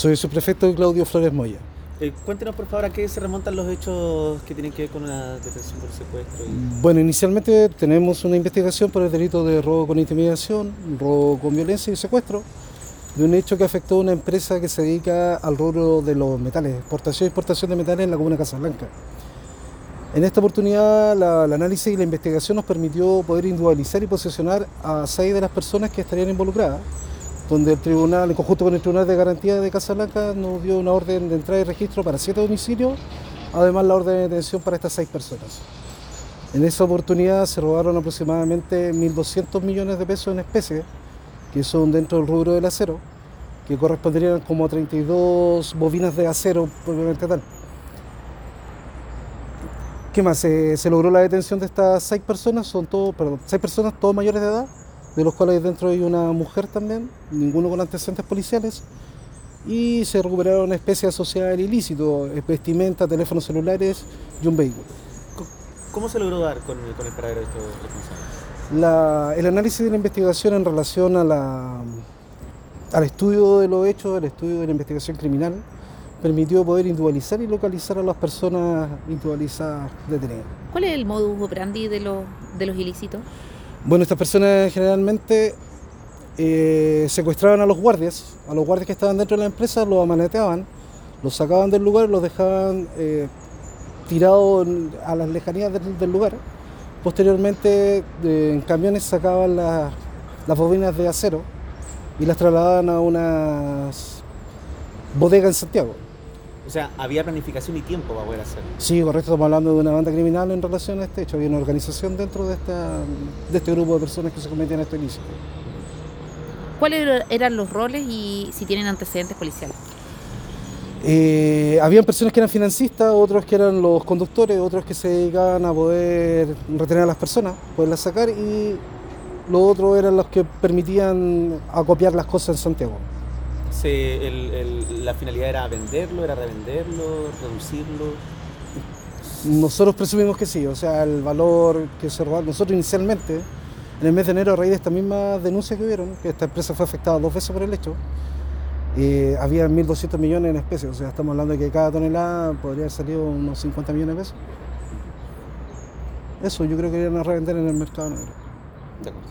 Soy el subprefecto Claudio Flores Moya. Eh, cuéntenos por favor a qué se remontan los hechos que tienen que ver con una detención por secuestro. y- Bueno, inicialmente tenemos una investigación por el delito de robo con intimidación, robo con violencia y secuestro, de un hecho que afectó a una empresa que se dedica al rubro de los metales, exportación y exportación de metales en la comuna de Casablanca. En esta oportunidad, la- el análisis y la investigación nos permitió poder individualizar y posicionar a seis de las personas que estarían involucradas, donde el tribunal, en conjunto con el Tribunal de Garantía de Casablanca, nos dio una orden de entrada y registro para siete domicilios, además la orden de detención para estas seis personas. En esa oportunidad se robaron aproximadamente 1.200 millones de pesos en especie, que son dentro del rubro del acero, que corresponderían como a 32 bobinas de acero propiamente tal. ¿Qué más? Se, se logró la detención de estas seis personas, son todos, perdón, seis personas, todos mayores de edad, de los cuales dentro hay una mujer también, ninguno con antecedentes policiales, y se recuperaron especies asociadas al ilícito, vestimenta, teléfonos celulares y un vehículo. ¿Cómo se logró dar con, con el paradero de estos responsables? El análisis de la investigación en relación a la, al estudio de los hechos, al estudio de la investigación criminal, permitió poder individualizar y localizar a las personas individualizadas detenidas. ¿Cuál es el modus operandi de los, de los ilícitos? Bueno, estas personas generalmente eh, secuestraban a los guardias, a los guardias que estaban dentro de la empresa, los amaneteaban, los sacaban del lugar, los dejaban eh, tirados a las lejanías del, lugar. Posteriormente, en camiones sacaban las, las bobinas de acero y las trasladaban a unas bodegas en Santiago. O sea, había planificación y tiempo para poder hacerlo. Sí, correcto, estamos hablando de una banda criminal en relación a este hecho. Había una organización dentro de, esta, de este grupo de personas que se cometían este ilícito. ¿Cuáles er- eran los roles y si tienen antecedentes policiales? Eh, habían personas que eran financistas, otros que eran los conductores, otros que se dedicaban a poder retener a las personas, poderlas sacar y los otros eran los que permitían acopiar las cosas en Santiago. Se- el- el- la finalidad era venderlo, era revenderlo, reducirlo. Nosotros presumimos que sí, o sea, el valor que se robaron, nosotros inicialmente, en el mes de enero, a raíz de esta misma denuncia que hubieron, que esta empresa fue afectada dos veces por el hecho, eh, había 1.200 millones en especies, o sea, estamos hablando de que cada tonelada podría haber salido unos 50 millones de pesos. Eso, yo creo que iban a revender en el mercado negro. De acuerdo.